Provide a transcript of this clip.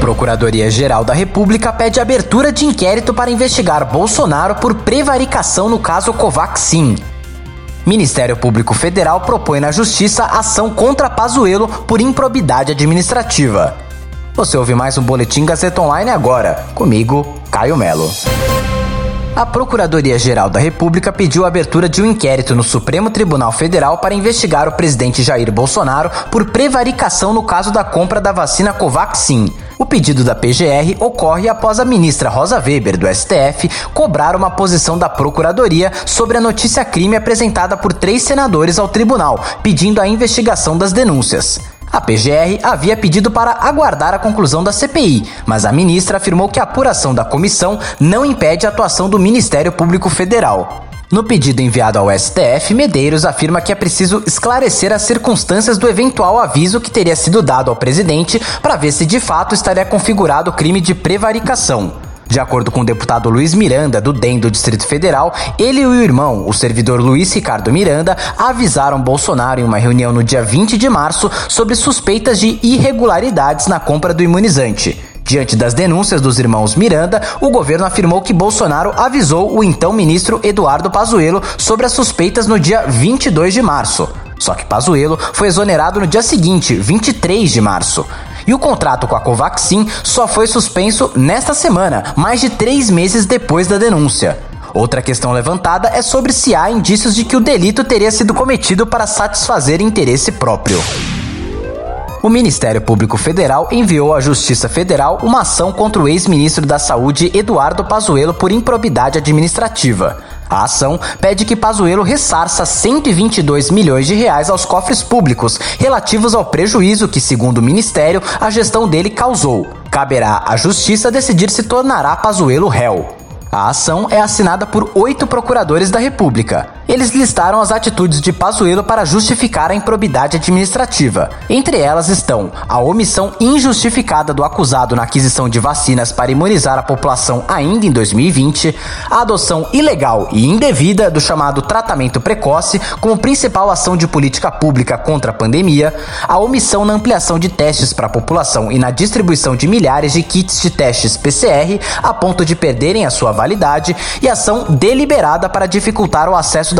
Procuradoria-Geral da República pede abertura de inquérito para investigar Bolsonaro por prevaricação no caso Covaxin. Ministério Público Federal propõe na Justiça ação contra Pazuello por improbidade administrativa. Você ouve mais um Boletim Gazeta Online agora, comigo, Caio Melo. A Procuradoria-Geral da República pediu a abertura de um inquérito no Supremo Tribunal Federal para investigar o presidente Jair Bolsonaro por prevaricação no caso da compra da vacina Covaxin. O pedido da PGR ocorre após a ministra Rosa Weber, do STF, cobrar uma posição da Procuradoria sobre a notícia crime apresentada por três senadores ao tribunal, pedindo a investigação das denúncias. A PGR havia pedido para aguardar a conclusão da CPI, mas a ministra afirmou que a apuração da comissão não impede a atuação do Ministério Público Federal. No pedido enviado ao STF, Medeiros afirma que é preciso esclarecer as circunstâncias do eventual aviso que teria sido dado ao presidente para ver se de fato estaria configurado o crime de prevaricação. De acordo com o deputado Luiz Miranda, do DEM do Distrito Federal, ele e o irmão, o servidor Luiz Ricardo Miranda, avisaram Bolsonaro em uma reunião no dia 20 de março sobre suspeitas de irregularidades na compra do imunizante. Diante das denúncias dos irmãos Miranda, o governo afirmou que Bolsonaro avisou o então ministro Eduardo Pazuello sobre as suspeitas no dia 22 de março. Só que Pazuello foi exonerado no dia seguinte, 23 de março. E o contrato com a Covaxin só foi suspenso nesta semana, mais de três meses depois da denúncia. Outra questão levantada é sobre se há indícios de que o delito teria sido cometido para satisfazer interesse próprio. O Ministério Público Federal enviou à Justiça Federal uma ação contra o ex-ministro da Saúde Eduardo Pazuello por improbidade administrativa. A ação pede que Pazuello ressarça 122 milhões de reais aos cofres públicos relativos ao prejuízo que, segundo o ministério, a gestão dele causou. Caberá à justiça decidir se tornará Pazuello réu. A ação é assinada por oito procuradores da República. Eles listaram as atitudes de Pazuello para justificar a improbidade administrativa. Entre elas estão a omissão injustificada do acusado na aquisição de vacinas para imunizar a população ainda em 2020, a adoção ilegal e indevida do chamado tratamento precoce como principal ação de política pública contra a pandemia, a omissão na ampliação de testes para a população e na distribuição de milhares de kits de testes PCR a ponto de perderem a sua validade e ação deliberada para dificultar o acesso